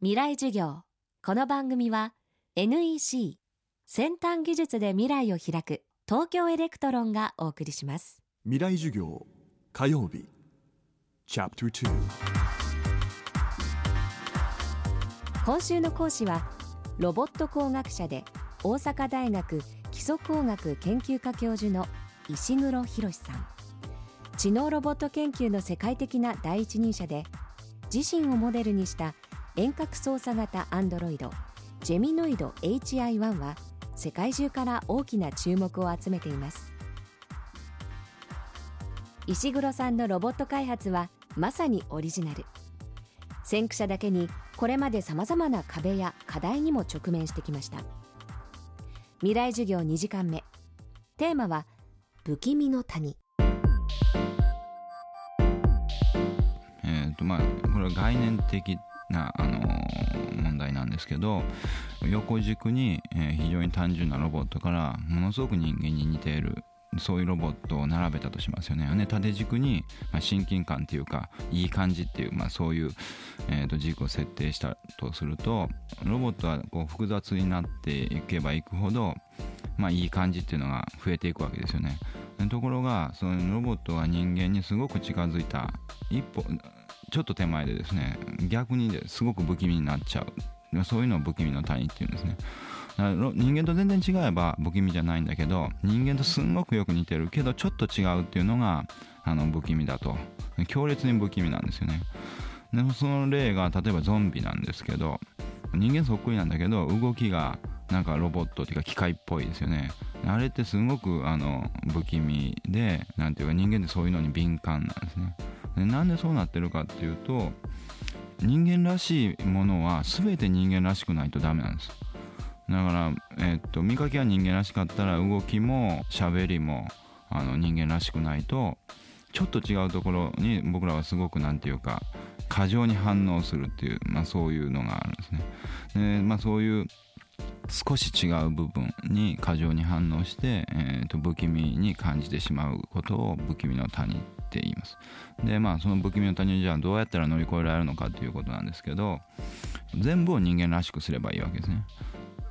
未来授業。この番組は NEC 先端技術で未来を開く東京エレクトロンがお送りします。未来授業火曜日。今週の講師はロボット工学者で大阪大学基礎工学研究科教授の石黒博さん。知能ロボット研究の世界的な第一人者で自身をモデルにした遠隔操作型アンドロイドジェミノイド HI1 は世界中から大きな注目を集めています。石黒さんのロボット開発はまさにオリジナル。先駆者だけにこれまでさまざまな壁や課題にも直面してきました。未来授業2時間目。テーマは不気味の谷。えーとまあ、これは概念的な、あのー問題なんですけど横軸に、え非常に単純なロボットからものすごく人間に似ているそういうロボットを並べたとしますよね。縦軸に、まあ、親近感っていうかいい感じっていう、まあ、そういう、えーと軸を設定したとするとロボットはこう複雑になっていけばいくほど、まあ、いい感じっていうのが増えていくわけですよね。ところがそのロボットが人間にすごく近づいた一歩ちょっと手前でですね逆にですごく不気味になっちゃう。そういうのを不気味の谷っていうんですね。人間と全然違えば不気味じゃないんだけど人間とすんごくよく似てるけどちょっと違うっていうのがあの不気味だと。強烈に不気味なんですよね。でもその例が例えばゾンビなんですけど人間そっくりなんだけど動きがなんかロボットっていうか機械っぽいですよね。あれってすごくあの不気味でなんていうか人間ってそういうのに敏感なんですね。なんでそうなってるかっていうと人間らしいものは全て人間らしくないとダメなんです。だから、えっと見かけは人間らしかったら動きも喋りもあの人間らしくないとちょっと違うところに僕らはすごくなんていうか過剰に反応するっていう、まあ、そういうのがあるんですね。で、まあ、そういう少し違う部分に過剰に反応して、えー、と不気味に感じてしまうことを不気味の谷って言います。でまあその不気味の谷をじゃあどうやったら乗り越えられるのかということなんですけど全部を人間らしくすればいいわけですね。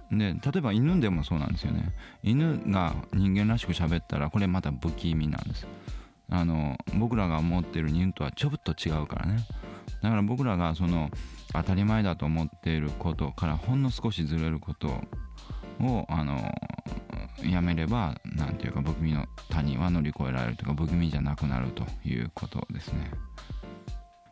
で例えば犬でもそうなんですよね。犬が人間らしく喋ったらこれまた不気味なんです。あの僕らが思ってる犬とはちょっと違うからね。だから僕らがその当たり前だと思っていることからほんの少しずれることをあのやめればなんていうか不気味の谷は乗り越えられるというか不気味じゃなくなるということですね。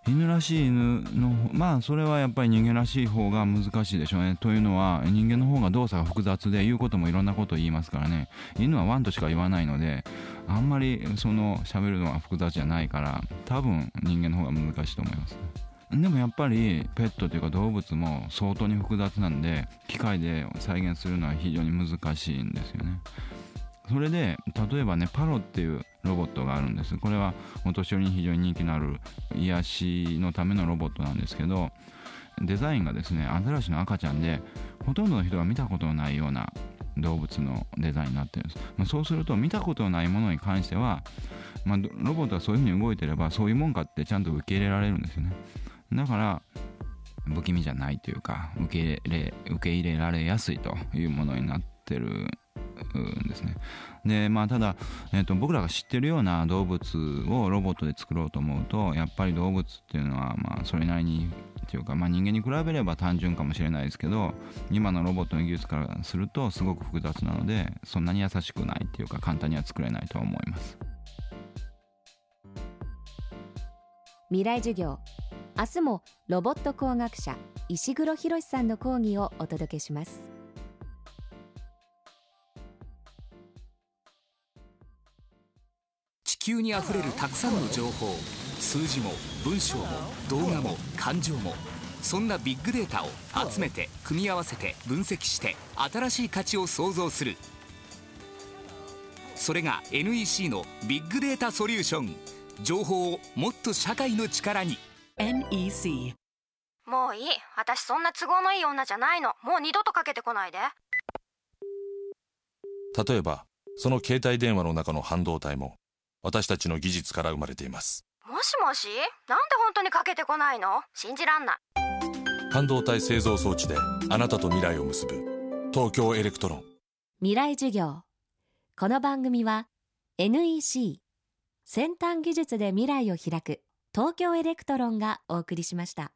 犬らしい犬のまあそれはやっぱり人間らしい方が難しいでしょうね。というのは人間の方が動作が複雑で言うこともいろんなことを言いますからね。犬はワンとしか言わないのであんまりその喋るのは複雑じゃないから多分人間の方が難しいと思いますでもやっぱりペットというか動物も相当に複雑なんで機械で再現するのは非常に難しいんですよね。それで例えばねパロっていうロボットがあるんです。これはお年寄りに非常に人気のある癒しのためのロボットなんですけどデザインがですねアザラシの赤ちゃんでほとんどの人が見たことのないような動物のデザインになってるんです、まあ、そうすると見たことのないものに関しては、まあ、ロボットはそういうふうに動いてればそういうもんかってちゃんと受け入れられるんですよね。だから不気味じゃないというか受け入れ受け入れられやすいというものになってるんですね。でまあただ、えー、と僕らが知ってるような動物をロボットで作ろうと思うとやっぱり動物っていうのはまあそれなりにっていうか、まあ、人間に比べれば単純かもしれないですけど今のロボットの技術からするとすごく複雑なのでそんなに優しくないっていうか簡単には作れないと思います。未来授業。明日もロボット工学者石黒博さんの講義をお届けします。地球にあふれるたくさんの情報数字も文章も動画も感情もそんなビッグデータを集めて組み合わせて分析して新しい価値を創造する。それが NEC のビッグデータソリューション。情報をもっと社会の力に。NEC もういい。私そんな都合のいい女じゃないの。もう二度とかけてこないで。例えばその携帯電話の中の半導体も私たちの技術から生まれています。もしもし？なんで本当にかけてこないの？信じらんない。半導体製造装置であなたと未来を結ぶ。東京エレクトロン。未来授業。この番組は NEC 先端技術で未来を開く。東京エレクトロンがお送りしました。